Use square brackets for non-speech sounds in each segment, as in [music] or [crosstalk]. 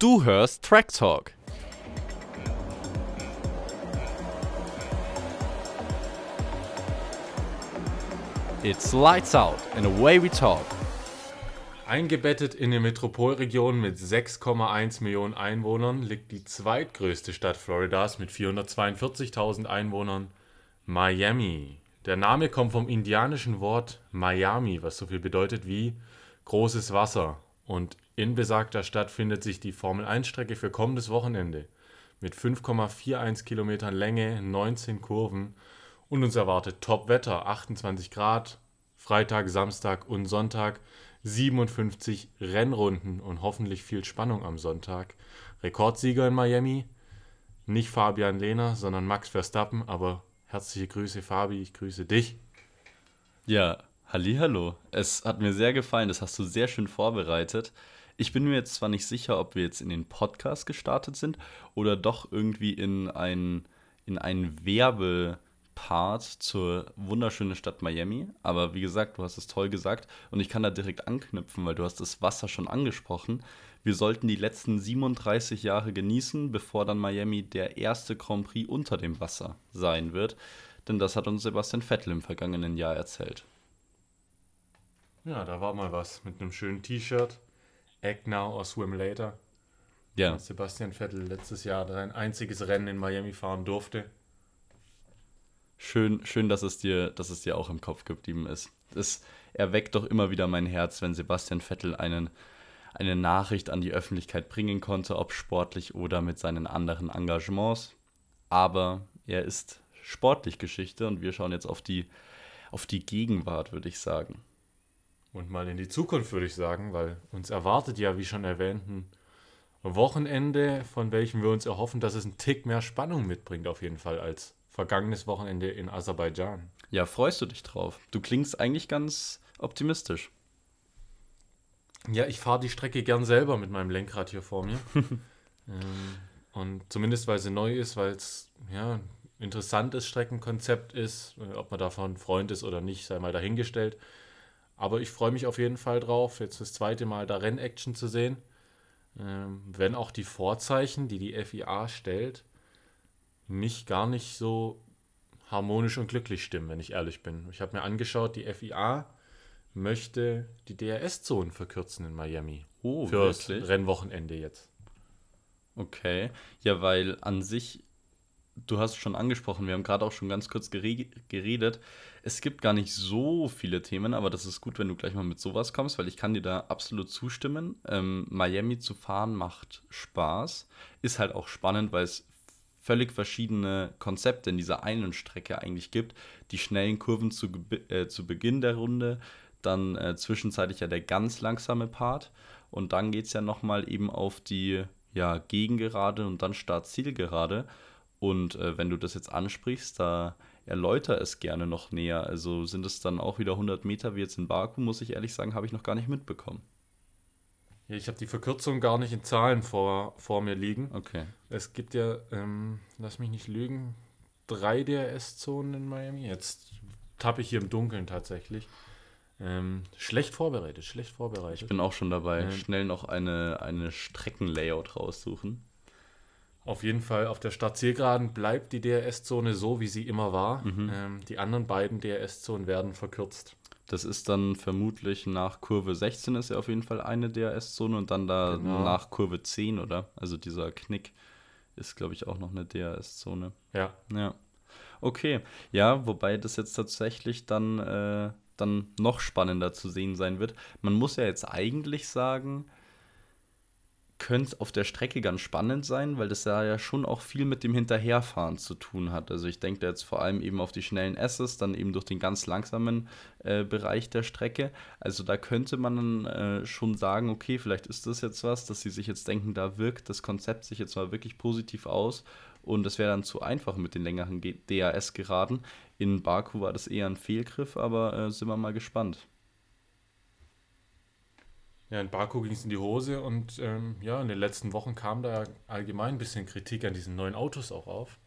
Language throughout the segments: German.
Du hörst Track Talk. It's lights out and away we talk. Eingebettet in eine Metropolregion mit 6,1 Millionen Einwohnern liegt die zweitgrößte Stadt Floridas mit 442.000 Einwohnern, Miami. Der Name kommt vom indianischen Wort Miami, was so viel bedeutet wie großes Wasser. Und in besagter Stadt findet sich die Formel-1-Strecke für kommendes Wochenende mit 5,41 Kilometern Länge, 19 Kurven und uns erwartet Top-Wetter, 28 Grad, Freitag, Samstag und Sonntag 57 Rennrunden und hoffentlich viel Spannung am Sonntag. Rekordsieger in Miami, nicht Fabian Lehner, sondern Max Verstappen, aber herzliche Grüße Fabi, ich grüße dich. Ja, hallo. Es hat mir sehr gefallen, das hast du sehr schön vorbereitet. Ich bin mir jetzt zwar nicht sicher, ob wir jetzt in den Podcast gestartet sind oder doch irgendwie in einen, in einen Werbepart zur wunderschönen Stadt Miami. Aber wie gesagt, du hast es toll gesagt und ich kann da direkt anknüpfen, weil du hast das Wasser schon angesprochen. Wir sollten die letzten 37 Jahre genießen, bevor dann Miami der erste Grand Prix unter dem Wasser sein wird. Denn das hat uns Sebastian Vettel im vergangenen Jahr erzählt. Ja, da war mal was mit einem schönen T-Shirt Act Now or Swim Later. Ja. Sebastian Vettel letztes Jahr sein einziges Rennen in Miami fahren durfte. Schön, schön, dass es dir, dass es dir auch im Kopf geblieben ist. Es erweckt doch immer wieder mein Herz, wenn Sebastian Vettel einen, eine Nachricht an die Öffentlichkeit bringen konnte, ob sportlich oder mit seinen anderen Engagements. Aber er ist sportlich Geschichte und wir schauen jetzt auf die, auf die Gegenwart, würde ich sagen und mal in die Zukunft, würde ich sagen, weil uns erwartet ja, wie schon erwähnt, ein Wochenende, von welchem wir uns erhoffen, dass es einen Tick mehr Spannung mitbringt, auf jeden Fall, als vergangenes Wochenende in Aserbaidschan. Ja, freust du dich drauf? Du klingst eigentlich ganz optimistisch. Ja, ich fahre die Strecke gern selber mit meinem Lenkrad hier vor mir. [laughs] ähm, und zumindest, weil sie neu ist, weil es ja, ein interessantes Streckenkonzept ist, äh, ob man davon Freund ist oder nicht, sei mal dahingestellt. Aber ich freue mich auf jeden Fall drauf, jetzt das zweite Mal da Rennaction zu sehen. Ähm, wenn auch die Vorzeichen, die die FIA stellt, mich gar nicht so harmonisch und glücklich stimmen, wenn ich ehrlich bin. Ich habe mir angeschaut, die FIA möchte die DRS-Zonen verkürzen in Miami. Oh, für das Rennwochenende jetzt. Okay. Ja, weil an sich, du hast es schon angesprochen, wir haben gerade auch schon ganz kurz geredet, es gibt gar nicht so viele Themen, aber das ist gut, wenn du gleich mal mit sowas kommst, weil ich kann dir da absolut zustimmen. Ähm, Miami zu fahren macht Spaß, ist halt auch spannend, weil es völlig verschiedene Konzepte in dieser einen Strecke eigentlich gibt. Die schnellen Kurven zu, äh, zu Beginn der Runde, dann äh, zwischenzeitlich ja der ganz langsame Part und dann geht es ja nochmal eben auf die ja, Gegengerade und dann Start-Zielgerade. Und äh, wenn du das jetzt ansprichst, da erläuter es gerne noch näher. Also sind es dann auch wieder 100 Meter wie jetzt in Baku, muss ich ehrlich sagen, habe ich noch gar nicht mitbekommen. Ja, ich habe die Verkürzung gar nicht in Zahlen vor, vor mir liegen. Okay. Es gibt ja, ähm, lass mich nicht lügen, drei DRS-Zonen in Miami. Jetzt tappe ich hier im Dunkeln tatsächlich. Ähm, schlecht vorbereitet, schlecht vorbereitet. Ich bin auch schon dabei. Ähm, Schnell noch eine, eine Streckenlayout raussuchen. Auf jeden Fall auf der Startzielgeraden bleibt die DRS-Zone so, wie sie immer war. Mhm. Ähm, die anderen beiden DRS-Zonen werden verkürzt. Das ist dann vermutlich nach Kurve 16 ist ja auf jeden Fall eine DRS-Zone und dann da genau. nach Kurve 10, oder? Also dieser Knick ist, glaube ich, auch noch eine DRS-Zone. Ja. Ja. Okay. Ja, wobei das jetzt tatsächlich dann, äh, dann noch spannender zu sehen sein wird. Man muss ja jetzt eigentlich sagen, könnte auf der Strecke ganz spannend sein, weil das ja, ja schon auch viel mit dem Hinterherfahren zu tun hat. Also ich denke da jetzt vor allem eben auf die schnellen S's, dann eben durch den ganz langsamen äh, Bereich der Strecke. Also da könnte man äh, schon sagen, okay, vielleicht ist das jetzt was, dass sie sich jetzt denken, da wirkt das Konzept sich jetzt mal wirklich positiv aus und es wäre dann zu einfach mit den längeren DAS geraden. In Baku war das eher ein Fehlgriff, aber äh, sind wir mal gespannt. Ja, in Baku ging es in die Hose und ähm, ja, in den letzten Wochen kam da allgemein ein bisschen Kritik an diesen neuen Autos auch auf.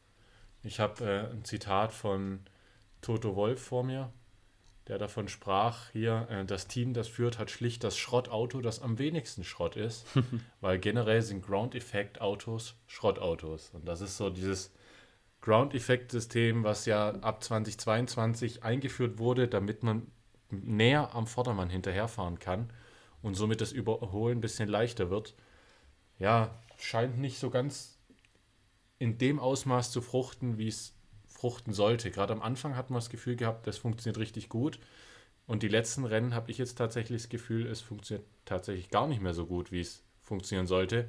Ich habe äh, ein Zitat von Toto Wolf vor mir. der davon sprach, hier, äh, das Team, das führt, hat schlicht das Schrottauto, das am wenigsten Schrott ist, [laughs] weil generell sind Ground-Effekt-Autos Schrottautos. Und das ist so dieses Ground-Effekt-System, was ja ab 2022 eingeführt wurde, damit man näher am Vordermann hinterherfahren kann und somit das Überholen ein bisschen leichter wird. Ja, scheint nicht so ganz in dem Ausmaß zu fruchten, wie es fruchten sollte. Gerade am Anfang hat man das Gefühl gehabt, das funktioniert richtig gut. Und die letzten Rennen habe ich jetzt tatsächlich das Gefühl, es funktioniert tatsächlich gar nicht mehr so gut, wie es funktionieren sollte.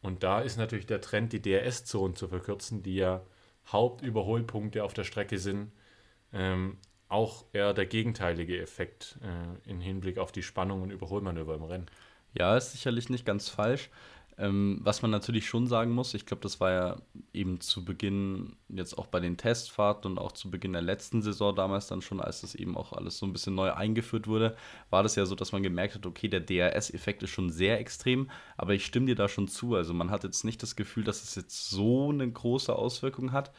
Und da ist natürlich der Trend, die DRS-Zonen zu verkürzen, die ja Hauptüberholpunkte auf der Strecke sind, ähm, auch eher der gegenteilige Effekt äh, im Hinblick auf die Spannung und Überholmanöver im Rennen. Ja, ist sicherlich nicht ganz falsch. Ähm, was man natürlich schon sagen muss, ich glaube, das war ja eben zu Beginn, jetzt auch bei den Testfahrten und auch zu Beginn der letzten Saison damals dann schon, als das eben auch alles so ein bisschen neu eingeführt wurde, war das ja so, dass man gemerkt hat, okay, der DRS-Effekt ist schon sehr extrem, aber ich stimme dir da schon zu. Also man hat jetzt nicht das Gefühl, dass es jetzt so eine große Auswirkung hat.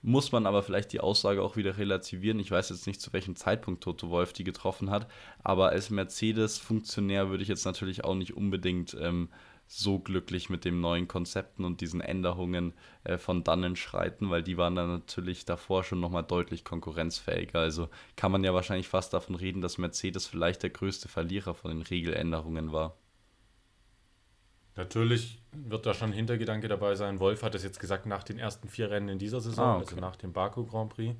Muss man aber vielleicht die Aussage auch wieder relativieren. Ich weiß jetzt nicht, zu welchem Zeitpunkt Toto Wolf die getroffen hat, aber als Mercedes-Funktionär würde ich jetzt natürlich auch nicht unbedingt ähm, so glücklich mit den neuen Konzepten und diesen Änderungen äh, von dannen schreiten, weil die waren dann natürlich davor schon nochmal deutlich konkurrenzfähiger. Also kann man ja wahrscheinlich fast davon reden, dass Mercedes vielleicht der größte Verlierer von den Regeländerungen war. Natürlich wird da schon ein Hintergedanke dabei sein. Wolf hat es jetzt gesagt nach den ersten vier Rennen in dieser Saison, ah, okay. also nach dem Baku Grand Prix,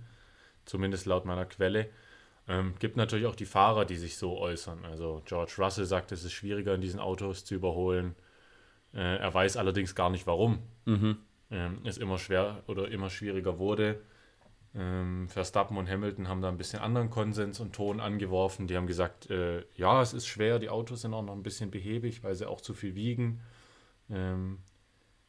zumindest laut meiner Quelle. Ähm, gibt natürlich auch die Fahrer, die sich so äußern. Also George Russell sagt, es ist schwieriger in diesen Autos zu überholen. Äh, er weiß allerdings gar nicht warum. Mhm. Ähm, es immer schwer oder immer schwieriger wurde. Ähm, Verstappen und Hamilton haben da ein bisschen anderen Konsens und Ton angeworfen. Die haben gesagt, äh, ja, es ist schwer, die Autos sind auch noch ein bisschen behäbig, weil sie auch zu viel wiegen. Ähm,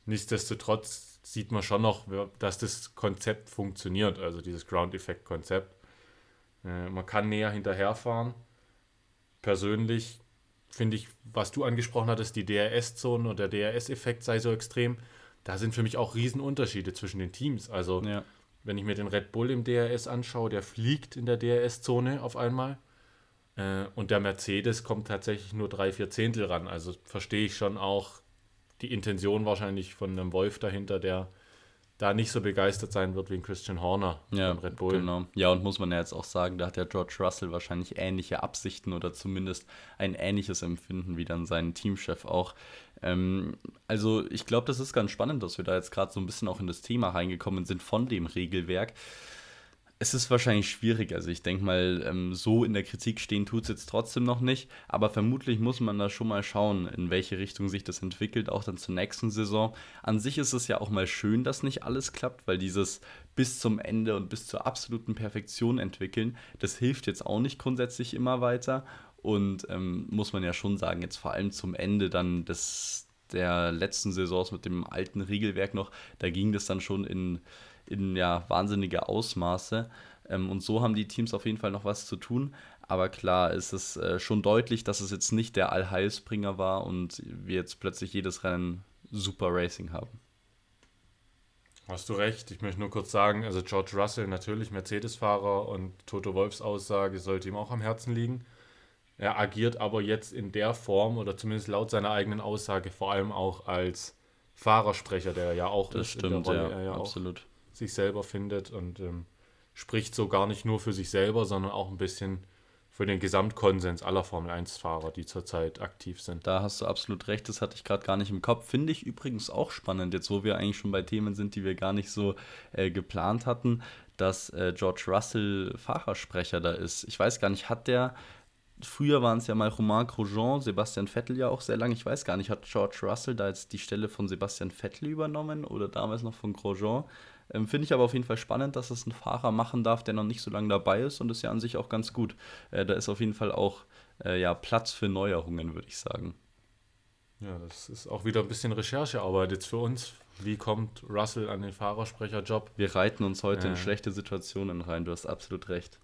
nichtsdestotrotz sieht man schon noch, dass das Konzept funktioniert, also dieses Ground-Effekt-Konzept. Äh, man kann näher hinterherfahren. Persönlich finde ich, was du angesprochen hattest, die DRS-Zone und der DRS-Effekt sei so extrem, da sind für mich auch Riesenunterschiede zwischen den Teams. Also, ja. Wenn ich mir den Red Bull im DRS anschaue, der fliegt in der DRS-Zone auf einmal. Äh, und der Mercedes kommt tatsächlich nur drei, vier Zehntel ran. Also verstehe ich schon auch die Intention wahrscheinlich von einem Wolf dahinter, der da nicht so begeistert sein wird wie ein Christian Horner ja, Red Bull. Genau. Ja, und muss man ja jetzt auch sagen, da hat ja George Russell wahrscheinlich ähnliche Absichten oder zumindest ein ähnliches Empfinden wie dann sein Teamchef auch. Ähm, also ich glaube, das ist ganz spannend, dass wir da jetzt gerade so ein bisschen auch in das Thema reingekommen sind von dem Regelwerk es ist wahrscheinlich schwierig. Also ich denke mal, ähm, so in der Kritik stehen tut es jetzt trotzdem noch nicht. Aber vermutlich muss man da schon mal schauen, in welche Richtung sich das entwickelt, auch dann zur nächsten Saison. An sich ist es ja auch mal schön, dass nicht alles klappt, weil dieses bis zum Ende und bis zur absoluten Perfektion entwickeln, das hilft jetzt auch nicht grundsätzlich immer weiter. Und ähm, muss man ja schon sagen, jetzt vor allem zum Ende dann des, der letzten Saisons mit dem alten Regelwerk noch, da ging das dann schon in in ja, wahnsinnige Ausmaße. Ähm, und so haben die Teams auf jeden Fall noch was zu tun. Aber klar ist es äh, schon deutlich, dass es jetzt nicht der Allheilsbringer war und wir jetzt plötzlich jedes Rennen super Racing haben. Hast du recht. Ich möchte nur kurz sagen, also George Russell natürlich Mercedes-Fahrer und Toto Wolfs Aussage sollte ihm auch am Herzen liegen. Er agiert aber jetzt in der Form oder zumindest laut seiner eigenen Aussage vor allem auch als Fahrersprecher, der ja auch das stimmt, Rolle, ja, ja, absolut sich selber findet und ähm, spricht so gar nicht nur für sich selber, sondern auch ein bisschen für den Gesamtkonsens aller Formel 1-Fahrer, die zurzeit aktiv sind. Da hast du absolut recht, das hatte ich gerade gar nicht im Kopf. Finde ich übrigens auch spannend, jetzt wo wir eigentlich schon bei Themen sind, die wir gar nicht so äh, geplant hatten, dass äh, George Russell Fahrersprecher da ist. Ich weiß gar nicht, hat der Früher waren es ja mal Romain Grosjean, Sebastian Vettel ja auch sehr lange. Ich weiß gar nicht, hat George Russell da jetzt die Stelle von Sebastian Vettel übernommen oder damals noch von Grosjean? Ähm, Finde ich aber auf jeden Fall spannend, dass es ein Fahrer machen darf, der noch nicht so lange dabei ist und ist ja an sich auch ganz gut. Äh, da ist auf jeden Fall auch äh, ja, Platz für Neuerungen, würde ich sagen. Ja, das ist auch wieder ein bisschen Recherchearbeit jetzt für uns. Wie kommt Russell an den Fahrersprecherjob? Wir reiten uns heute äh. in schlechte Situationen rein, du hast absolut recht.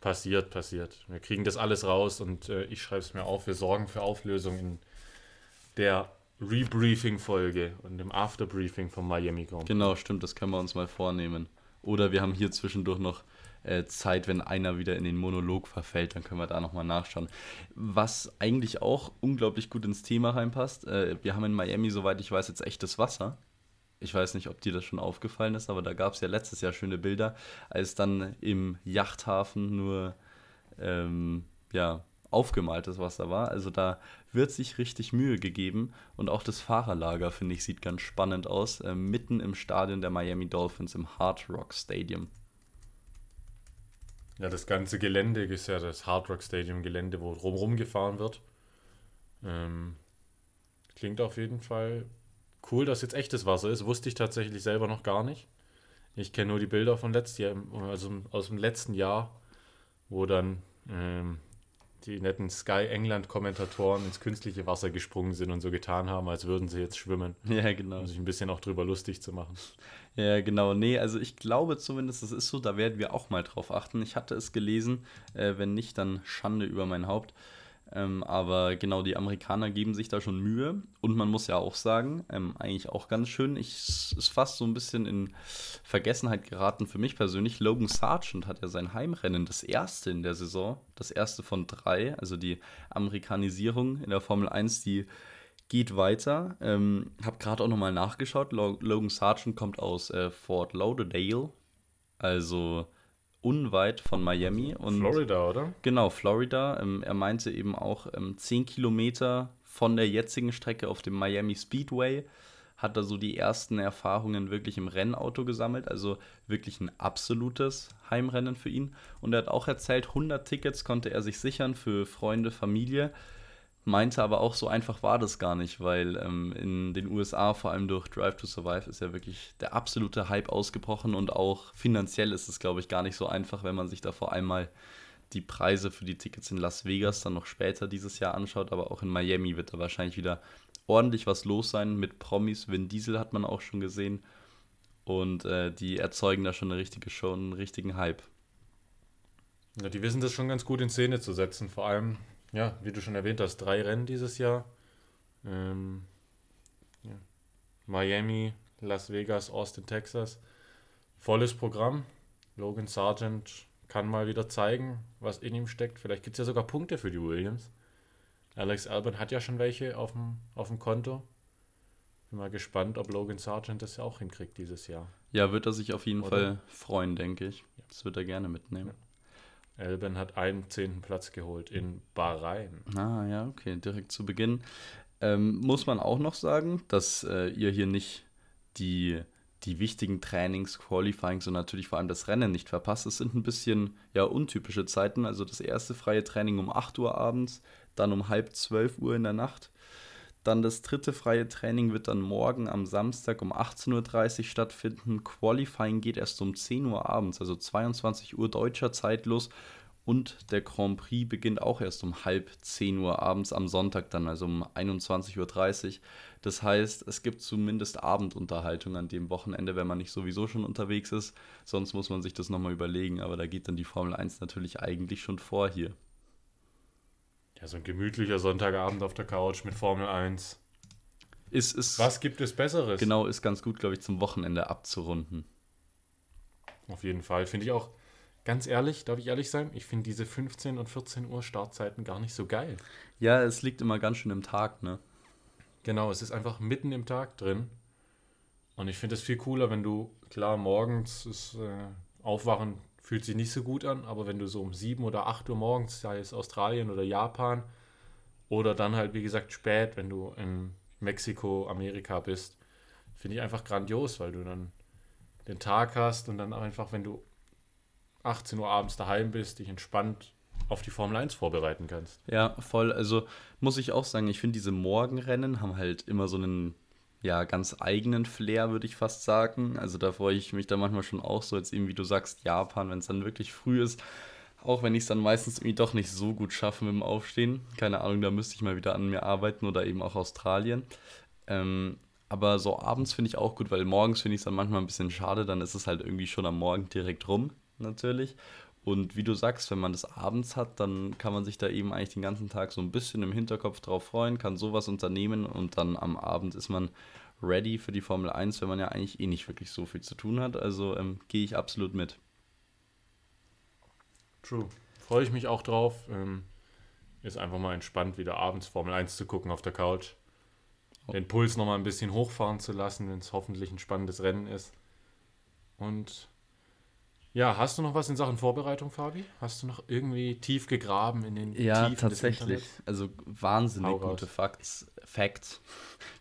Passiert, passiert. Wir kriegen das alles raus und äh, ich schreibe es mir auf. Wir sorgen für Auflösung in der Rebriefing-Folge und dem Afterbriefing vom Miami Grand Genau, stimmt, das können wir uns mal vornehmen. Oder wir haben hier zwischendurch noch äh, Zeit, wenn einer wieder in den Monolog verfällt, dann können wir da nochmal nachschauen. Was eigentlich auch unglaublich gut ins Thema reinpasst, äh, wir haben in Miami, soweit ich weiß, jetzt echtes Wasser. Ich weiß nicht, ob dir das schon aufgefallen ist, aber da gab es ja letztes Jahr schöne Bilder, als dann im Yachthafen nur ähm, ja, aufgemaltes Wasser war. Also da wird sich richtig Mühe gegeben und auch das Fahrerlager, finde ich, sieht ganz spannend aus. Äh, mitten im Stadion der Miami Dolphins im Hard Rock Stadium. Ja, das ganze Gelände ist ja das Hard Rock Stadium Gelände, wo drumherum gefahren wird. Ähm, klingt auf jeden Fall cool, dass jetzt echtes Wasser ist. Wusste ich tatsächlich selber noch gar nicht. Ich kenne nur die Bilder von letztes Jahr, also aus dem letzten Jahr, wo dann ähm, die netten Sky England Kommentatoren ins künstliche Wasser gesprungen sind und so getan haben, als würden sie jetzt schwimmen. [laughs] Ja, genau. Um sich ein bisschen auch drüber lustig zu machen. Ja, genau. Nee, also ich glaube zumindest, es ist so, da werden wir auch mal drauf achten. Ich hatte es gelesen, äh, wenn nicht, dann Schande über mein Haupt. Ähm, aber genau, die Amerikaner geben sich da schon Mühe. Und man muss ja auch sagen, ähm, eigentlich auch ganz schön, ich, ist fast so ein bisschen in Vergessenheit geraten für mich persönlich. Logan Sargent hat ja sein Heimrennen, das erste in der Saison, das erste von drei, also die Amerikanisierung in der Formel 1, die geht weiter. Ähm, hab gerade auch nochmal nachgeschaut. Logan Sargent kommt aus äh, Fort Lauderdale, also unweit von Miami. Und Florida, oder? Genau, Florida. Ähm, er meinte eben auch ähm, 10 Kilometer von der jetzigen Strecke auf dem Miami Speedway hat er so die ersten Erfahrungen wirklich im Rennauto gesammelt, also wirklich ein absolutes Heimrennen für ihn. Und er hat auch erzählt, 100 Tickets konnte er sich sichern für Freunde, Familie meinte aber auch, so einfach war das gar nicht, weil ähm, in den USA, vor allem durch Drive to Survive, ist ja wirklich der absolute Hype ausgebrochen und auch finanziell ist es, glaube ich, gar nicht so einfach, wenn man sich da vor allem mal die Preise für die Tickets in Las Vegas dann noch später dieses Jahr anschaut, aber auch in Miami wird da wahrscheinlich wieder ordentlich was los sein mit Promis. Vin Diesel hat man auch schon gesehen und äh, die erzeugen da schon eine richtige Show, einen richtigen Hype. Ja, die wissen das schon ganz gut in Szene zu setzen, vor allem ja, wie du schon erwähnt hast, drei Rennen dieses Jahr. Ähm, ja. Miami, Las Vegas, Austin, Texas. Volles Programm. Logan Sargent kann mal wieder zeigen, was in ihm steckt. Vielleicht gibt es ja sogar Punkte für die Williams. Alex Albon hat ja schon welche auf dem, auf dem Konto. Bin mal gespannt, ob Logan Sargent das ja auch hinkriegt dieses Jahr. Ja, wird er sich auf jeden Oder? Fall freuen, denke ich. Das wird er gerne mitnehmen. Ja. Elben hat einen zehnten Platz geholt in Bahrain. Ah, ja, okay, direkt zu Beginn. Ähm, muss man auch noch sagen, dass äh, ihr hier nicht die, die wichtigen Trainings, Qualifyings und natürlich vor allem das Rennen nicht verpasst. Es sind ein bisschen ja, untypische Zeiten. Also das erste freie Training um 8 Uhr abends, dann um halb 12 Uhr in der Nacht. Dann das dritte freie Training wird dann morgen am Samstag um 18.30 Uhr stattfinden. Qualifying geht erst um 10 Uhr abends, also 22 Uhr deutscher Zeit los. Und der Grand Prix beginnt auch erst um halb 10 Uhr abends am Sonntag dann, also um 21.30 Uhr. Das heißt, es gibt zumindest Abendunterhaltung an dem Wochenende, wenn man nicht sowieso schon unterwegs ist. Sonst muss man sich das nochmal überlegen, aber da geht dann die Formel 1 natürlich eigentlich schon vor hier. Ja, so ein gemütlicher Sonntagabend auf der Couch mit Formel 1. Ist, ist, Was gibt es Besseres? Genau, ist ganz gut, glaube ich, zum Wochenende abzurunden. Auf jeden Fall. Finde ich auch, ganz ehrlich, darf ich ehrlich sein, ich finde diese 15 und 14 Uhr Startzeiten gar nicht so geil. Ja, es liegt immer ganz schön im Tag, ne? Genau, es ist einfach mitten im Tag drin. Und ich finde es viel cooler, wenn du, klar, morgens ist äh, Aufwachen fühlt sich nicht so gut an, aber wenn du so um 7 oder 8 Uhr morgens, sei es Australien oder Japan, oder dann halt, wie gesagt, spät, wenn du in Mexiko, Amerika bist, finde ich einfach grandios, weil du dann den Tag hast und dann einfach, wenn du 18 Uhr abends daheim bist, dich entspannt auf die Formel 1 vorbereiten kannst. Ja, voll. Also muss ich auch sagen, ich finde diese Morgenrennen haben halt immer so einen ja, ganz eigenen Flair, würde ich fast sagen. Also da freue ich mich da manchmal schon auch so, jetzt eben wie du sagst, Japan, wenn es dann wirklich früh ist. Auch wenn ich es dann meistens irgendwie doch nicht so gut schaffe mit dem Aufstehen. Keine Ahnung, da müsste ich mal wieder an mir arbeiten oder eben auch Australien. Ähm, aber so abends finde ich auch gut, weil morgens finde ich es dann manchmal ein bisschen schade, dann ist es halt irgendwie schon am Morgen direkt rum, natürlich. Und wie du sagst, wenn man das abends hat, dann kann man sich da eben eigentlich den ganzen Tag so ein bisschen im Hinterkopf drauf freuen, kann sowas unternehmen und dann am Abend ist man ready für die Formel 1, wenn man ja eigentlich eh nicht wirklich so viel zu tun hat. Also ähm, gehe ich absolut mit. True. Freue ich mich auch drauf. Ähm, ist einfach mal entspannt, wieder abends Formel 1 zu gucken auf der Couch. Den Puls nochmal ein bisschen hochfahren zu lassen, wenn es hoffentlich ein spannendes Rennen ist. Und ja, hast du noch was in Sachen Vorbereitung, Fabi? Hast du noch irgendwie tief gegraben in den Ja, Tiefen tatsächlich. Also wahnsinnig Hau raus. gute Facts. Facts.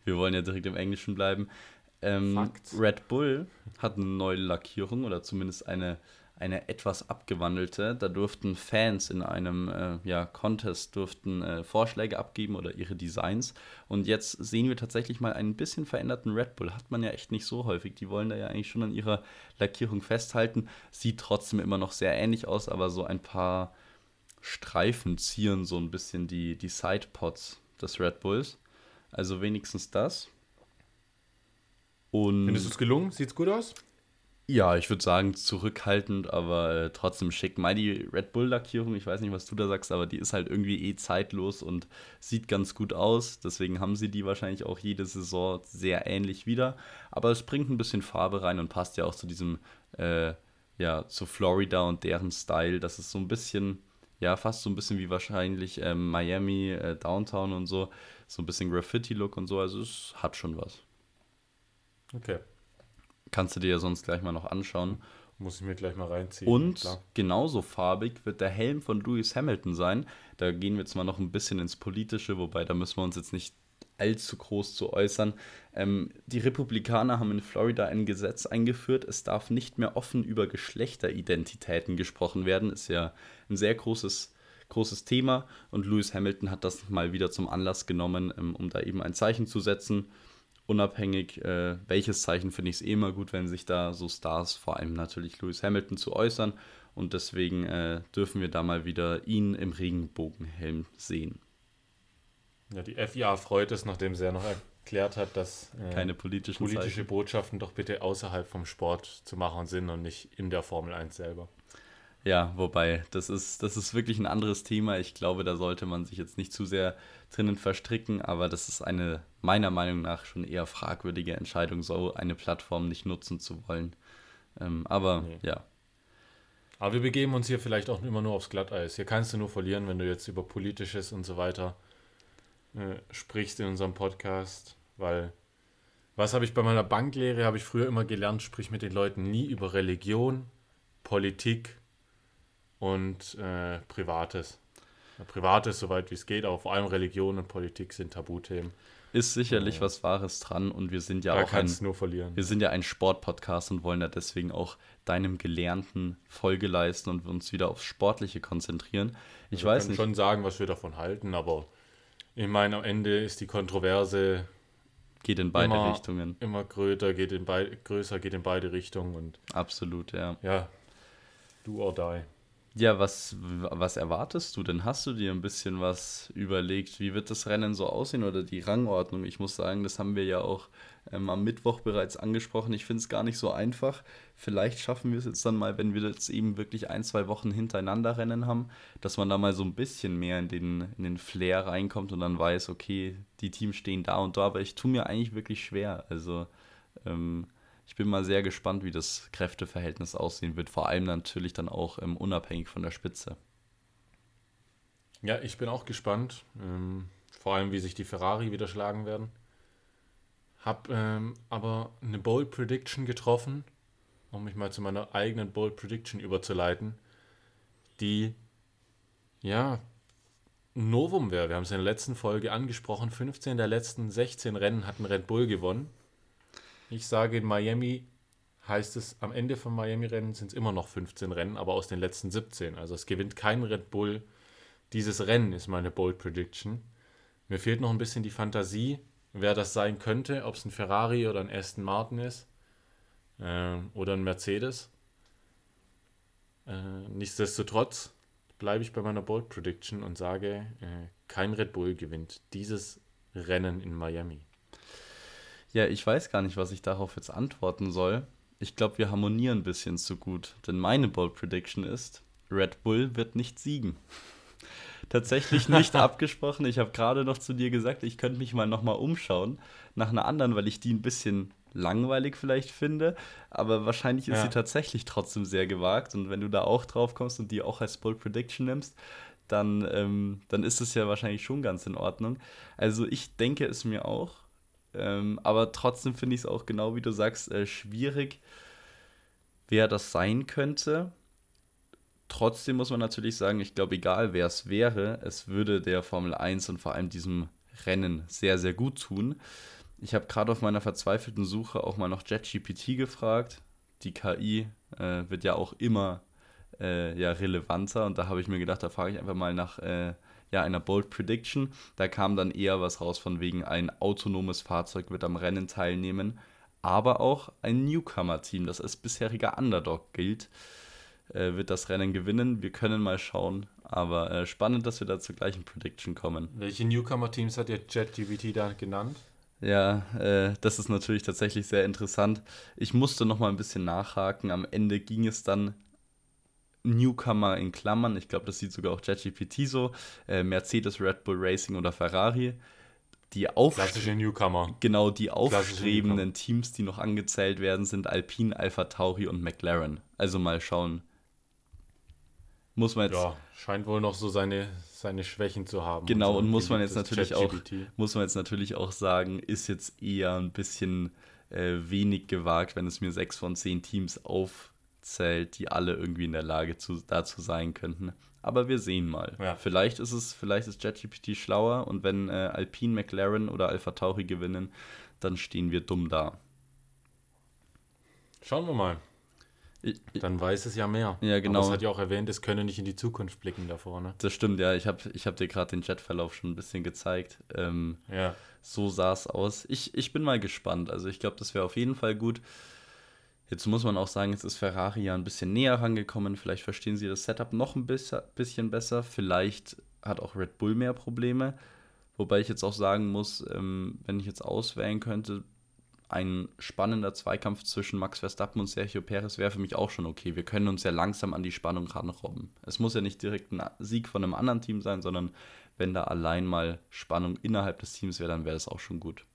Wir wollen ja direkt im Englischen bleiben. Ähm. Red Bull hat eine neue Lackierung oder zumindest eine, eine etwas abgewandelte. Da durften Fans in einem äh, ja, Contest durften äh, Vorschläge abgeben oder ihre Designs. Und jetzt sehen wir tatsächlich mal einen bisschen veränderten Red Bull. Hat man ja echt nicht so häufig. Die wollen da ja eigentlich schon an ihrer Lackierung festhalten. Sieht trotzdem immer noch sehr ähnlich aus, aber so ein paar Streifen zieren so ein bisschen die, die Sidepods des Red Bulls. Also wenigstens das. Und Findest du es gelungen? Sieht's gut aus? Ja, ich würde sagen zurückhaltend, aber äh, trotzdem schick. Die Red Bull Lackierung, ich weiß nicht, was du da sagst, aber die ist halt irgendwie eh zeitlos und sieht ganz gut aus. Deswegen haben sie die wahrscheinlich auch jede Saison sehr ähnlich wieder. Aber es bringt ein bisschen Farbe rein und passt ja auch zu diesem, äh, ja, zu Florida und deren Style. Das ist so ein bisschen, ja, fast so ein bisschen wie wahrscheinlich ähm, Miami, äh, Downtown und so. So ein bisschen Graffiti-Look und so. Also es hat schon was. Okay. Kannst du dir ja sonst gleich mal noch anschauen. Muss ich mir gleich mal reinziehen. Und Klar. genauso farbig wird der Helm von Lewis Hamilton sein. Da gehen wir jetzt mal noch ein bisschen ins Politische, wobei da müssen wir uns jetzt nicht allzu groß zu äußern. Ähm, die Republikaner haben in Florida ein Gesetz eingeführt. Es darf nicht mehr offen über Geschlechteridentitäten gesprochen werden. Ist ja ein sehr großes, großes Thema. Und Lewis Hamilton hat das mal wieder zum Anlass genommen, ähm, um da eben ein Zeichen zu setzen unabhängig, äh, welches Zeichen finde ich es eh immer gut, wenn sich da so Stars, vor allem natürlich Lewis Hamilton, zu äußern. Und deswegen äh, dürfen wir da mal wieder ihn im Regenbogenhelm sehen. Ja, die FIA freut es, nachdem sie ja noch erklärt hat, dass äh, Keine politischen politische Zeichen. Botschaften doch bitte außerhalb vom Sport zu machen sind und nicht in der Formel 1 selber. Ja, wobei, das ist, das ist wirklich ein anderes Thema. Ich glaube, da sollte man sich jetzt nicht zu sehr drinnen verstricken, aber das ist eine meiner Meinung nach schon eher fragwürdige Entscheidung, so eine Plattform nicht nutzen zu wollen. Ähm, aber Nee. ja, Aber wir begeben uns hier vielleicht auch immer nur aufs Glatteis. Hier kannst du nur verlieren, wenn du jetzt über Politisches und so weiter äh, sprichst in unserem Podcast, weil was habe ich bei meiner Banklehre, habe ich früher immer gelernt, sprich mit den Leuten nie über Religion, Politik und äh, Privates. Privates, soweit wie es geht, aber vor allem Religion und Politik sind Tabuthemen. ist sicherlich Ja. was Wahres dran und wir sind ja da auch ein, nur verlieren. Wir sind ja ein Sportpodcast und wollen ja deswegen auch deinem Gelernten Folge leisten und uns wieder aufs Sportliche konzentrieren. Ich wir weiß nicht. schon sagen, was wir davon halten, aber ich meine, am Ende ist die Kontroverse Geht in beide immer, Richtungen. immer größer, geht in beid, größer, geht in beide Richtungen und Absolut, ja. ja, do or die. Ja, was, was erwartest du denn? Hast du dir ein bisschen was überlegt? Wie wird das Rennen so aussehen oder die Rangordnung? Ich muss sagen, das haben wir ja auch ähm, am Mittwoch bereits angesprochen. Ich finde es gar nicht so einfach. Vielleicht schaffen wir es jetzt dann mal, wenn wir jetzt eben wirklich ein, zwei Wochen hintereinander Rennen haben, dass man da mal so ein bisschen mehr in den, in den Flair reinkommt und dann weiß, okay, die Teams stehen da und da, aber ich tue mir eigentlich wirklich schwer. Also, ähm, ich bin mal sehr gespannt, wie das Kräfteverhältnis aussehen wird. Vor allem natürlich dann auch ähm, unabhängig von der Spitze. Ja, ich bin auch gespannt, ähm, vor allem wie sich die Ferrari wieder schlagen werden. Hab ähm, aber eine Bold Prediction getroffen, um mich mal zu meiner eigenen Bold Prediction überzuleiten, die ja Novum wäre. Wir haben es in der letzten Folge angesprochen. 15 der letzten 16 Rennen hatten Red Bull gewonnen. Ich sage, in Miami heißt es, am Ende von Miami-Rennen sind es immer noch 15 Rennen, aber aus den letzten 17. Also es gewinnt kein Red Bull dieses Rennen, ist meine Bold Prediction. Mir fehlt noch ein bisschen die Fantasie, wer das sein könnte, ob es ein Ferrari oder ein Aston Martin ist ähm, oder ein Mercedes. Äh, nichtsdestotrotz bleibe ich bei meiner Bold Prediction und sage, äh, kein Red Bull gewinnt dieses Rennen in Miami. Ja, ich weiß gar nicht, was ich darauf jetzt antworten soll. Ich glaube, wir harmonieren ein bisschen zu gut. Denn meine Bold Prediction ist, Red Bull wird nicht siegen. [laughs] Tatsächlich nicht [laughs] abgesprochen. Ich habe gerade noch zu dir gesagt, ich könnte mich mal nochmal umschauen nach einer anderen, weil ich die ein bisschen langweilig vielleicht finde, aber wahrscheinlich ist Ja. sie tatsächlich trotzdem sehr gewagt und wenn du da auch drauf kommst und die auch als Bold Prediction nimmst, dann, ähm, dann ist es ja wahrscheinlich schon ganz in Ordnung. Also ich denke es mir auch, ähm, aber trotzdem finde ich es auch genau wie du sagst, äh, schwierig, wer das sein könnte. Trotzdem muss man natürlich sagen, ich glaube, egal wer es wäre, es würde der Formel 1 und vor allem diesem Rennen sehr, sehr gut tun. Ich habe gerade auf meiner verzweifelten Suche auch mal noch JetGPT gefragt. Die KI äh, wird ja auch immer äh, ja, relevanter und da habe ich mir gedacht, da frage ich einfach mal nach äh, ja, einer Bold Prediction. Da kam dann eher was raus von wegen ein autonomes Fahrzeug wird am Rennen teilnehmen, aber auch ein Newcomer-Team, das als bisheriger Underdog gilt, äh, wird das Rennen gewinnen. Wir können mal schauen, aber äh, spannend, dass wir da zur gleichen Prediction kommen. Welche Newcomer-Teams hat ihr JetGPT da genannt? Ja, äh, das ist natürlich tatsächlich sehr interessant. Ich musste noch mal ein bisschen nachhaken. Am Ende ging es dann Newcomer in Klammern. Ich glaube, das sieht sogar auch ChatGPT so. Äh, Mercedes, Red Bull Racing oder Ferrari. Die auf Klassische Newcomer. genau die aufstrebenden Newcomer. Teams, die noch angezählt werden, sind Alpine, Alpha Tauri und McLaren. Also mal schauen. Muss man jetzt Ja, scheint wohl noch so seine, seine Schwächen zu haben. Genau, unser und muss man jetzt natürlich auch, muss man jetzt natürlich auch sagen, ist jetzt eher ein bisschen äh, wenig gewagt, wenn es mir sechs von zehn Teams aufzählt, die alle irgendwie in der Lage zu, dazu sein könnten. Aber wir sehen mal. Ja. Vielleicht ist es, vielleicht ist JetGPT schlauer und wenn äh, Alpine, McLaren oder Alpha Tauri gewinnen, dann stehen wir dumm da. Schauen wir mal. Ich, ich, Dann weiß es ja mehr. Ja, genau. Aber es hat ja auch erwähnt, es könne nicht in die Zukunft blicken davor, ne? das stimmt, ja. Ich habe ich hab dir gerade den Chatverlauf schon ein bisschen gezeigt. Ähm, Ja. so sah es aus. Ich, ich bin mal gespannt. Also ich glaube, das wäre auf jeden Fall gut. Jetzt muss man auch sagen, jetzt ist Ferrari ja ein bisschen näher rangekommen. Vielleicht verstehen sie das Setup noch ein bis- bisschen besser. Vielleicht hat auch Red Bull mehr Probleme. Wobei ich jetzt auch sagen muss, ähm, wenn ich jetzt auswählen könnte, ein spannender Zweikampf zwischen Max Verstappen und Sergio Perez wäre für mich auch schon okay. Wir können uns ja langsam an die Spannung ranrobben. Es muss ja nicht direkt ein Sieg von einem anderen Team sein, sondern wenn da allein mal Spannung innerhalb des Teams wäre, dann wäre das auch schon gut.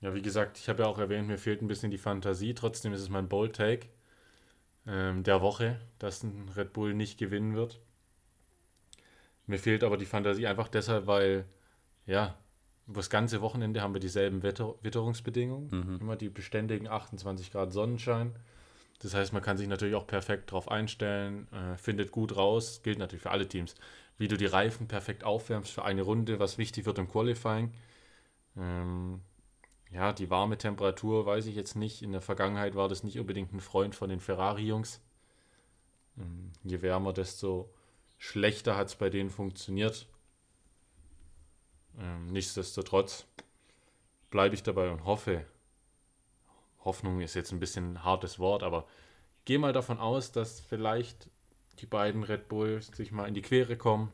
Ja, wie gesagt, ich habe ja auch erwähnt, mir fehlt ein bisschen die Fantasie. Trotzdem ist es mein Bold Take ähm, der Woche, dass ein Red Bull nicht gewinnen wird. Mir fehlt aber die Fantasie einfach deshalb, weil, ja, das ganze Wochenende haben wir dieselben Wetter Witterungsbedingungen. Mhm. Immer die beständigen 28 Grad Sonnenschein. Das heißt, man kann sich natürlich auch perfekt darauf einstellen, äh, findet gut raus, gilt natürlich für alle Teams, wie du die Reifen perfekt aufwärmst für eine Runde, was wichtig wird im Qualifying. Ähm, ja, die warme Temperatur weiß ich jetzt nicht. In der Vergangenheit war das nicht unbedingt ein Freund von den Ferrari-Jungs. Ähm, je wärmer, desto schlechter hat es bei denen funktioniert. Ähm, nichtsdestotrotz bleibe ich dabei und hoffe, Hoffnung ist jetzt ein bisschen ein hartes Wort, aber gehe mal davon aus, dass vielleicht die beiden Red Bulls sich mal in die Quere kommen.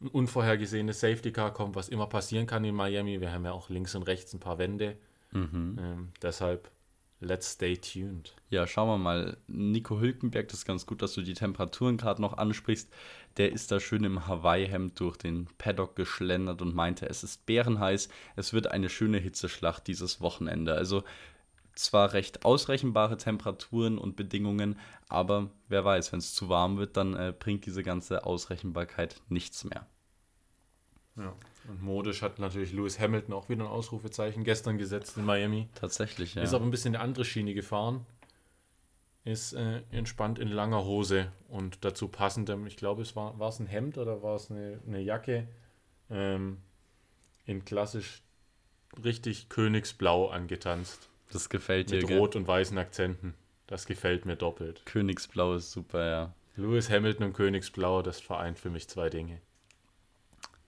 Ein unvorhergesehenes Safety Car kommt, was immer passieren kann in Miami. Wir haben ja auch links und rechts ein paar Wände. Ähm, deshalb, let's stay tuned. Ja, schauen wir mal. Nico Hülkenberg, das ist ganz gut, dass du die Temperaturen gerade noch ansprichst. Der ist da schön im Hawaii-Hemd durch den Paddock geschlendert und meinte, es ist bärenheiß. Es wird eine schöne Hitzeschlacht dieses Wochenende. Also zwar recht ausrechenbare Temperaturen und Bedingungen, aber wer weiß, wenn es zu warm wird, dann äh, bringt diese ganze Ausrechenbarkeit nichts mehr. Ja. Und modisch hat natürlich Lewis Hamilton auch wieder ein Ausrufezeichen gestern gesetzt in Miami. Tatsächlich, ja. Ist aber ein bisschen eine andere Schiene gefahren. Ist äh, entspannt in langer Hose und dazu passendem, ich glaube, es war, war es ein Hemd oder war es eine, eine Jacke, ähm, in klassisch richtig Königsblau angetanzt. Das gefällt dir, Mit rot und weißen Akzenten. Das gefällt mir doppelt. Königsblau ist super, ja. Lewis Hamilton und Königsblau, das vereint für mich zwei Dinge.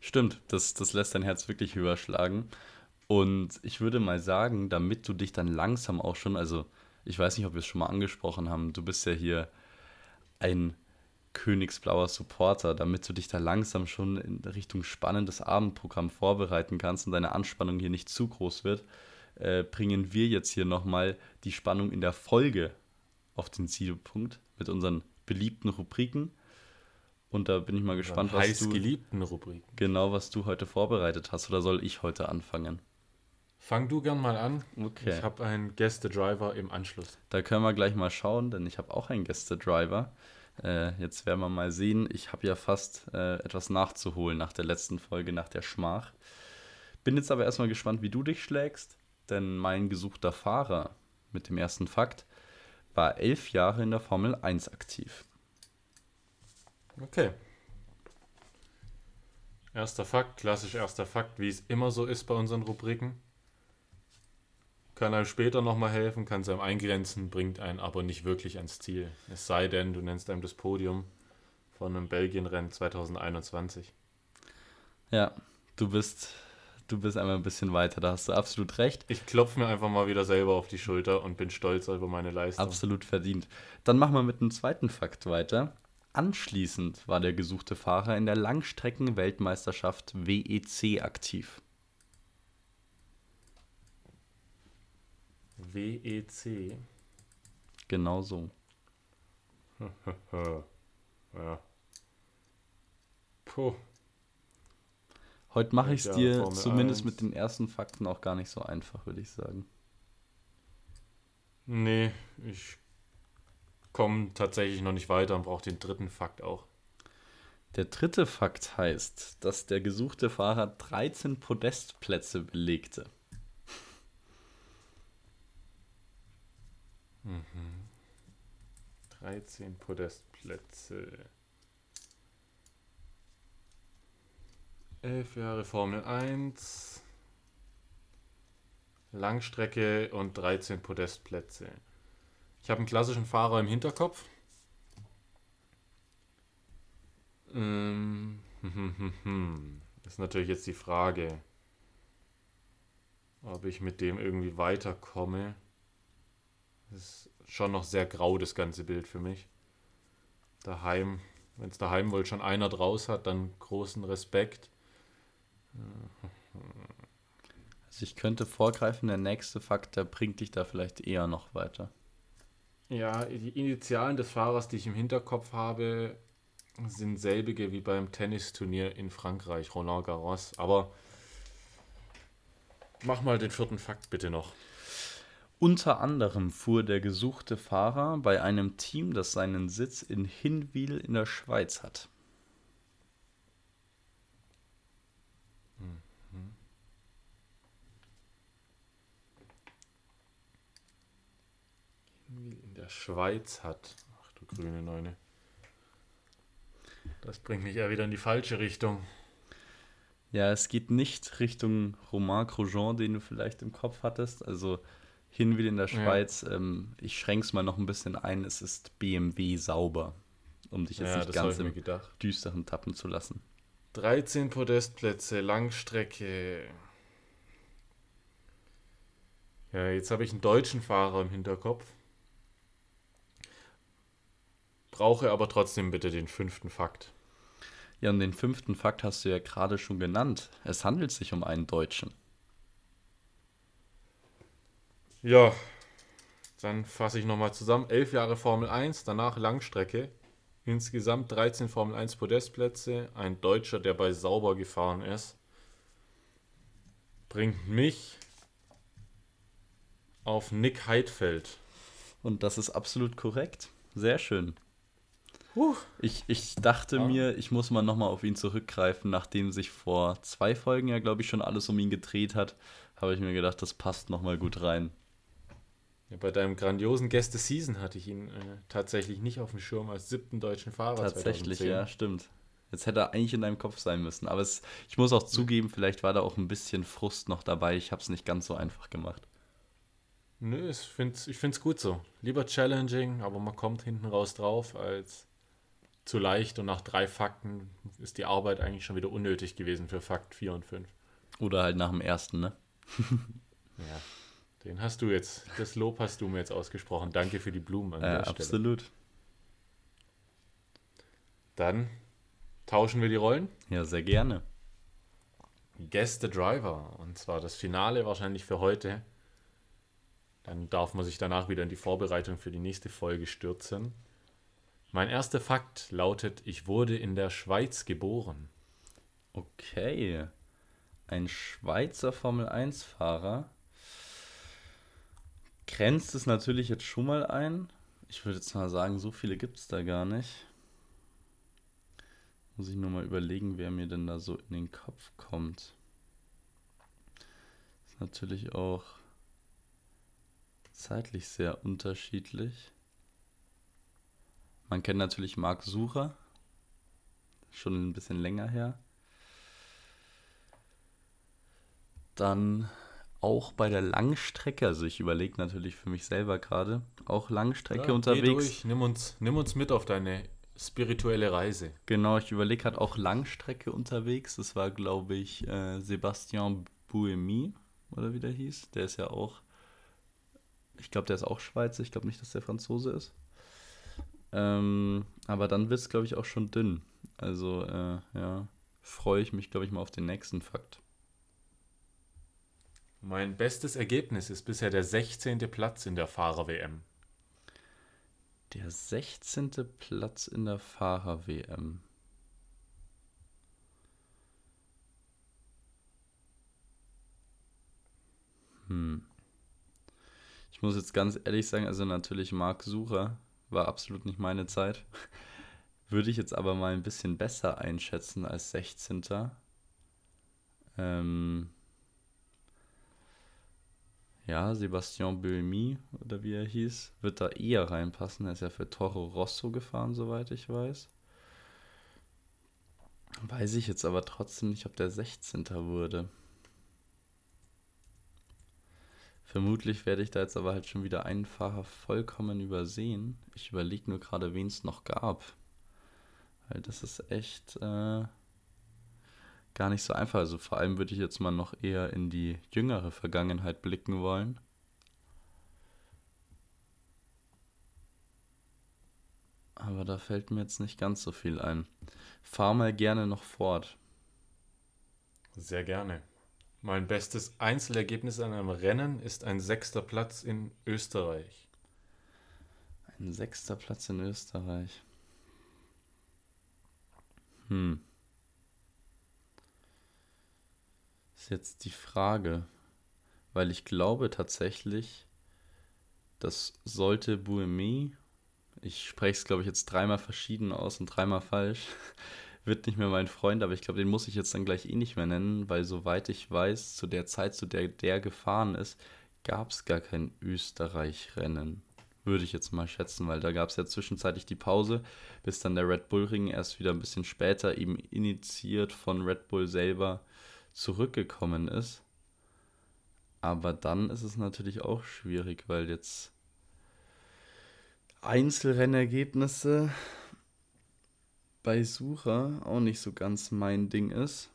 Stimmt, das, das lässt dein Herz wirklich höher schlagen. Und ich würde mal sagen, damit du dich dann langsam auch schon, also ich weiß nicht, ob wir es schon mal angesprochen haben, du bist ja hier ein königsblauer Supporter, damit du dich da langsam schon in Richtung spannendes Abendprogramm vorbereiten kannst und deine Anspannung hier nicht zu groß wird, äh, bringen wir jetzt hier nochmal die Spannung in der Folge auf den Zielpunkt mit unseren beliebten Rubriken. Und da bin ich mal gespannt, was heiß du, geliebten Rubriken. genau, was du heute vorbereitet hast. Oder soll ich heute anfangen? Fang du gern mal an. Okay. Ich habe einen Gäste-Driver im Anschluss. Da können wir gleich mal schauen, denn ich habe auch einen Gäste-Driver. Äh, jetzt werden wir mal sehen. Ich habe ja fast äh, etwas nachzuholen nach der letzten Folge, nach der Schmach. Bin jetzt aber erstmal gespannt, wie du dich schlägst, denn mein gesuchter Fahrer mit dem ersten Fakt war elf Jahre in der Formel 1 aktiv. Okay. Erster Fakt, klassisch erster Fakt, wie es immer so ist bei unseren Rubriken. Kann einem später nochmal helfen, kann es einem eingrenzen, bringt einen aber nicht wirklich ans Ziel. Es sei denn, du nennst einem das Podium von einem Belgien-Rennen 2021. Ja, du bist, du bist einmal ein bisschen weiter, da hast du absolut recht. Ich klopfe mir einfach mal wieder selber auf die Schulter und bin stolz über meine Leistung. Absolut verdient. Dann machen wir mit dem zweiten Fakt weiter. Anschließend war der gesuchte Fahrer in der Langstrecken-Weltmeisterschaft WEC aktiv. WEC. Genau so. [laughs] ja. Puh. Heute mache ich es dir Formel zumindest 1. mit den ersten Fakten auch gar nicht so einfach, würde ich sagen. Nee, ich komme tatsächlich noch nicht weiter und brauche den dritten Fakt auch. Der dritte Fakt heißt, dass der gesuchte Fahrer 13 Podestplätze belegte. 13 Podestplätze. 11 Jahre Formel 1. Langstrecke und 13 Podestplätze. Ich habe einen klassischen Fahrer im Hinterkopf. Ähm, [laughs] ist natürlich jetzt die Frage, ob ich mit dem irgendwie weiterkomme. Das ist schon noch sehr grau, das ganze Bild für mich. Daheim, wenn es daheim wohl schon einer draus hat, dann großen Respekt. [laughs] Also ich könnte vorgreifen, der nächste Fakt, der bringt dich da vielleicht eher noch weiter. Ja, die Initialen des Fahrers, die ich im Hinterkopf habe, sind selbige wie beim Tennisturnier in Frankreich, Roland Garros. Aber mach mal den vierten Fakt bitte noch. Unter anderem fuhr der gesuchte Fahrer bei einem Team, das seinen Sitz in Hinwil in der Schweiz hat. In der Schweiz hat. Ach du grüne Neune. Das bringt mich ja wieder in die falsche Richtung. Ja, es geht nicht Richtung Romain Grosjean, den du vielleicht im Kopf hattest. Also Hinwil in der Ja. Schweiz. Ähm, ich schränke es mal noch ein bisschen ein. Es ist BMW sauber, um dich jetzt ja, nicht ganz im gedacht. düsteren tappen zu lassen. 13 Podestplätze, Langstrecke. Ja, jetzt habe ich einen deutschen Fahrer im Hinterkopf. Brauche aber trotzdem bitte den fünften Fakt. Ja, und den fünften Fakt hast du ja gerade schon genannt. Es handelt sich um einen Deutschen. Ja, dann fasse ich nochmal zusammen. Elf Jahre Formel 1, danach Langstrecke. Insgesamt 13 Formel 1 Podestplätze. Ein Deutscher, der bei Sauber gefahren ist. Bringt mich auf Nick Heidfeld. Und das ist absolut korrekt. Sehr schön. Huh. Ich, ich dachte Ah. mir, ich muss mal nochmal auf ihn zurückgreifen, nachdem sich vor zwei Folgen ja, glaube ich, schon alles um ihn gedreht hat, habe ich mir gedacht, das passt nochmal gut rein. Ja, bei deinem grandiosen Gäste-Season hatte ich ihn äh, tatsächlich nicht auf dem Schirm als siebten deutschen Fahrer. Tatsächlich, 2010. ja, stimmt. Jetzt hätte er eigentlich in deinem Kopf sein müssen. Aber es, ich muss auch zugeben, vielleicht war da auch ein bisschen Frust noch dabei. Ich habe es nicht ganz so einfach gemacht. Nö, ich finde es ich find's gut so. Lieber challenging, aber man kommt hinten raus drauf, als zu leicht und nach drei Fakten ist die Arbeit eigentlich schon wieder unnötig gewesen für Fakt 4 und 5. Oder halt nach dem ersten, ne? [laughs] Ja, den hast du jetzt, das Lob hast du mir jetzt ausgesprochen. Danke für die Blumen an Äh, der Stelle. absolut. Dann tauschen wir die Rollen. Ja, sehr gerne. Gäste Driver. Und zwar das Finale wahrscheinlich für heute. Dann darf man sich danach wieder in die Vorbereitung für die nächste Folge stürzen. Mein erster Fakt lautet, ich wurde in der Schweiz geboren. Okay. ein Schweizer Formel 1-Fahrer. Grenzt es natürlich jetzt schon mal ein. Ich würde jetzt mal sagen, so viele gibt es da gar nicht. Muss ich nur mal überlegen, wer mir denn da so in den Kopf kommt. Ist natürlich auch zeitlich sehr unterschiedlich. Man kennt natürlich Marc Sucher. Schon ein bisschen länger her. Dann auch bei der Langstrecke, also ich überlege natürlich für mich selber gerade, auch Langstrecke ja, unterwegs. Nimm uns, nimm uns mit auf deine spirituelle Reise. Genau, ich überlege halt auch Langstrecke unterwegs. Das war, glaube ich, äh, Sebastian Buemi, oder wie der hieß. Der ist ja auch, ich glaube, der ist auch Schweizer. Ich glaube nicht, dass der Franzose ist. Ähm, aber dann wird es, glaube ich, auch schon dünn. Also, äh, ja, freue ich mich, glaube ich, mal auf den nächsten Fakt. Mein bestes Ergebnis ist bisher der 16. Platz in der Fahrer-WM. Der 16. Platz in der Fahrer-WM. Hm. Ich muss jetzt ganz ehrlich sagen, also natürlich Marc Sucher war absolut nicht meine Zeit. Würde ich jetzt aber mal ein bisschen besser einschätzen als 16. Ähm, ja, Sebastian Buemi oder wie er hieß, wird da eher reinpassen. Er ist ja für Toro Rosso gefahren, soweit ich weiß. Weiß ich jetzt aber trotzdem nicht, ob der 16. wurde. Vermutlich werde ich da jetzt aber halt schon wieder einen Fahrer vollkommen übersehen. Ich überlege nur gerade, wen es noch gab. Weil das ist echt äh, gar nicht so einfach. Also vor allem würde ich jetzt mal noch eher in die jüngere Vergangenheit blicken wollen. Aber da fällt mir jetzt nicht ganz so viel ein. Fahr mal gerne noch fort. Sehr gerne. Mein bestes Einzelergebnis an einem Rennen ist ein sechster Platz in Österreich. Ein sechster Platz in Österreich. Hm. ist jetzt die Frage, weil ich glaube tatsächlich, das sollte Buemi, ich spreche es glaube ich jetzt dreimal verschieden aus und dreimal falsch, wird nicht mehr mein Freund, aber ich glaube, den muss ich jetzt dann gleich eh nicht mehr nennen, weil soweit ich weiß, zu der Zeit, zu der der gefahren ist, gab es gar kein Österreich-Rennen. Würde ich jetzt mal schätzen, weil da gab es ja zwischenzeitlich die Pause, bis dann der Red Bull Ring erst wieder ein bisschen später eben initiiert von Red Bull selber zurückgekommen ist. Aber dann ist es natürlich auch schwierig, weil jetzt Einzelrennergebnisse bei Sucher auch nicht so ganz mein Ding ist.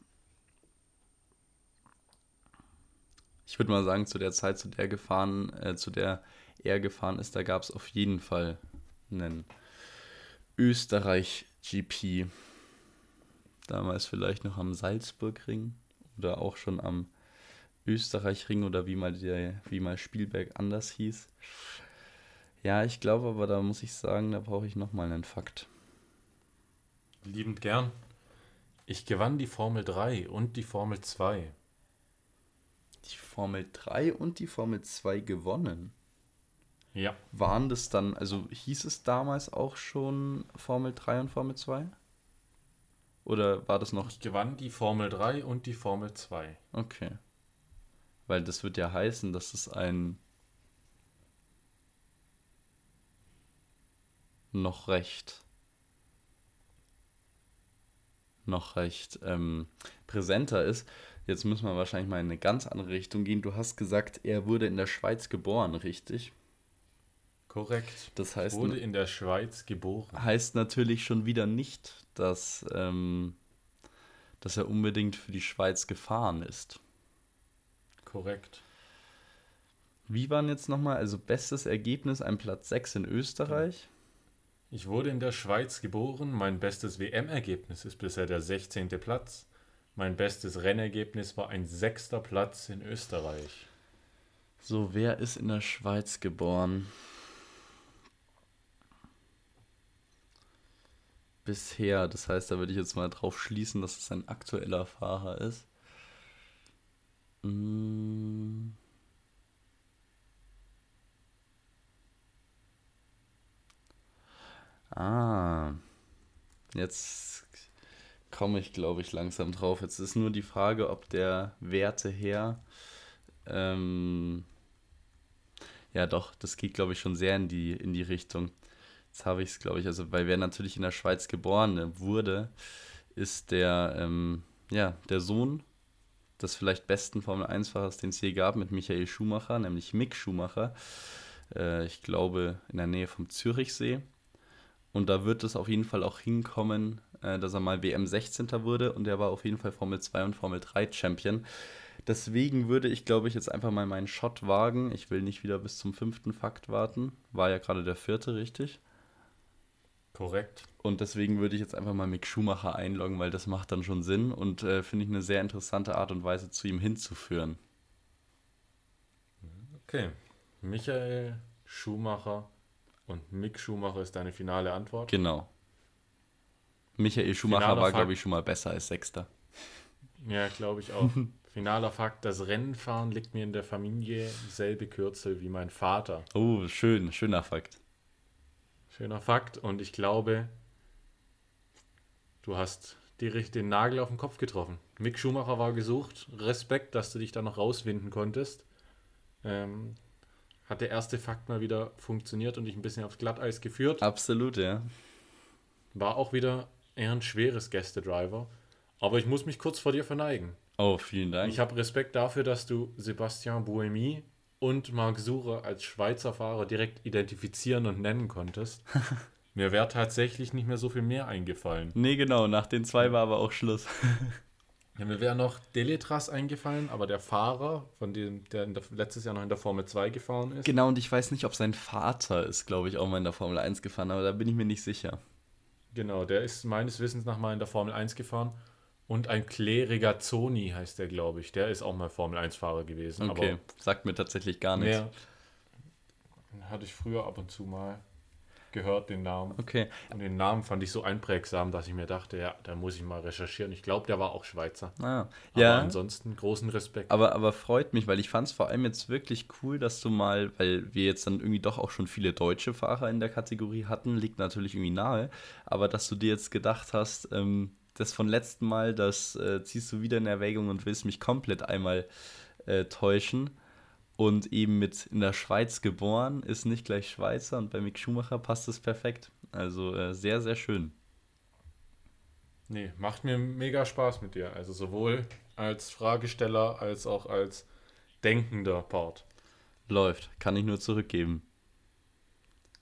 Ich würde mal sagen, zu der Zeit, zu der gefahren, äh, zu der er gefahren ist, da gab es auf jeden Fall einen Österreich GP. Damals vielleicht noch am Salzburgring oder auch schon am Österreichring oder wie mal, der, wie mal Spielberg anders hieß. Ja, ich glaube aber, da muss ich sagen, da brauche ich nochmal einen Fakt. Liebend gern. Ich gewann die Formel 3 und die Formel 2. Die Formel 3 und die Formel 2 gewonnen? Ja. Waren das dann, also hieß es damals auch schon Formel 3 und Formel 2? Oder war das noch. Ich gewann die Formel 3 und die Formel 2. Okay. Weil das wird ja heißen, dass es ein noch recht noch recht ähm, präsenter ist. Jetzt müssen wir wahrscheinlich mal in eine ganz andere Richtung gehen. Du hast gesagt, er wurde in der Schweiz geboren, richtig? Korrekt. Das heißt, wurde in der Schweiz geboren. Heißt natürlich schon wieder nicht, dass, ähm, dass er unbedingt für die Schweiz gefahren ist. Korrekt. Wie waren jetzt nochmal, also bestes Ergebnis, ein Platz 6 in Österreich? Ich wurde in der Schweiz geboren. Mein bestes WM-Ergebnis ist bisher der 16. Platz. Mein bestes Rennergebnis war ein sechster Platz in Österreich. So, wer ist in der Schweiz geboren? bisher. Das heißt, da würde ich jetzt mal drauf schließen, dass es ein aktueller Fahrer ist. Mm. Ah, jetzt komme ich, glaube ich, langsam drauf. Jetzt ist nur die Frage, ob der Werte her. Ähm, ja, doch, das geht, glaube ich, schon sehr in die, in die Richtung. Jetzt habe ich es, glaube ich, also, weil wer natürlich in der Schweiz geboren wurde, ist der, ähm, ja, der Sohn des vielleicht besten Formel-1-Fahrers, den es je gab, mit Michael Schumacher, nämlich Mick Schumacher. Äh, ich glaube, in der Nähe vom Zürichsee. Und da wird es auf jeden Fall auch hinkommen, äh, dass er mal WM 16. wurde und er war auf jeden Fall Formel 2 und Formel 3 Champion. Deswegen würde ich, glaube ich, jetzt einfach mal meinen Shot wagen. Ich will nicht wieder bis zum fünften Fakt warten. War ja gerade der vierte, richtig? Korrekt. Und deswegen würde ich jetzt einfach mal Mick Schumacher einloggen, weil das macht dann schon Sinn und äh, finde ich eine sehr interessante Art und Weise, zu ihm hinzuführen. Okay. Michael Schumacher und Mick Schumacher ist deine finale Antwort? Genau. Michael Schumacher Finaler war, glaube ich, schon mal besser als Sechster. Ja, glaube ich auch. [laughs] Finaler Fakt: Das Rennenfahren liegt mir in der Familie selbe Kürzel wie mein Vater. Oh, schön, schöner Fakt. Schöner Fakt. Und ich glaube, du hast direkt den Nagel auf den Kopf getroffen. Mick Schumacher war gesucht. Respekt, dass du dich da noch rauswinden konntest. Ähm, hat der erste Fakt mal wieder funktioniert und dich ein bisschen aufs Glatteis geführt. Absolut, ja. War auch wieder eher ein schweres Gästedriver. Aber ich muss mich kurz vor dir verneigen. Oh, vielen Dank. Ich habe Respekt dafür, dass du Sebastian Buemi und Marc Sucher als Schweizer Fahrer direkt identifizieren und nennen konntest. [laughs] Mir wäre tatsächlich nicht mehr so viel mehr eingefallen. Nee, genau, nach den zwei war aber auch Schluss. [laughs] ja, mir wäre noch Deletras eingefallen, aber der Fahrer, von dem, der, der, letztes Jahr noch in der Formel 2 gefahren ist. Genau, und ich weiß nicht, ob sein Vater ist, glaube ich, auch mal in der Formel 1 gefahren, aber da bin ich mir nicht sicher. Genau, der ist meines Wissens nach mal in der Formel 1 gefahren. Und ein Clay Regazzoni heißt der, glaube ich. Der ist auch mal Formel 1-Fahrer gewesen. Okay, sagt mir tatsächlich gar nichts. Mehr hatte ich früher ab und zu mal gehört, den Namen. Okay. Und den Namen fand ich so einprägsam, dass ich mir dachte, ja, da muss ich mal recherchieren. Ich glaube, der war auch Schweizer. Ah, aber ja. ansonsten großen Respekt. Aber, aber freut mich, weil ich fand es vor allem jetzt wirklich cool, dass du mal, weil wir jetzt dann irgendwie doch auch schon viele deutsche Fahrer in der Kategorie hatten, liegt natürlich irgendwie nahe, aber dass du dir jetzt gedacht hast, ähm, das von letzten Mal, das äh, ziehst du wieder in Erwägung und willst mich komplett einmal äh, täuschen und eben mit in der Schweiz geboren, ist nicht gleich Schweizer und bei Mick Schumacher passt es perfekt. Also äh, sehr, sehr schön. Nee, macht mir mega Spaß mit dir. Also sowohl als Fragesteller als auch als denkender Part. Läuft, kann ich nur zurückgeben.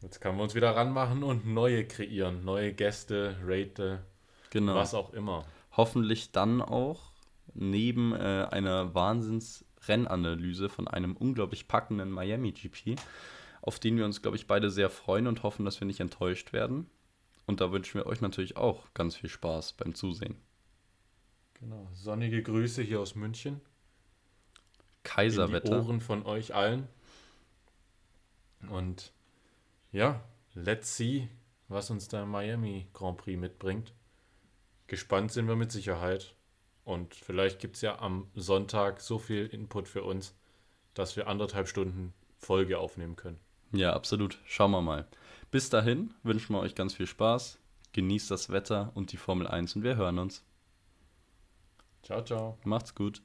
Jetzt können wir uns wieder ranmachen und neue kreieren. Neue Gäste, Rate, genau. was auch immer. Hoffentlich dann auch neben äh, einer Wahnsinns- Rennanalyse von einem unglaublich packenden Miami GP, auf den wir uns, glaube ich, beide sehr freuen und hoffen, dass wir nicht enttäuscht werden. Und da wünschen wir euch natürlich auch ganz viel Spaß beim Zusehen. Genau. Sonnige Grüße hier aus München. Kaiserwetter. In die Ohren von euch allen. Und ja, let's see, was uns der Miami Grand Prix mitbringt. Gespannt sind wir mit Sicherheit. Und vielleicht gibt es ja am Sonntag so viel Input für uns, dass wir anderthalb Stunden Folge aufnehmen können. Ja, absolut. Schauen wir mal. Bis dahin wünschen wir euch ganz viel Spaß. Genießt das Wetter und die Formel 1 und wir hören uns. Ciao, ciao. Macht's gut.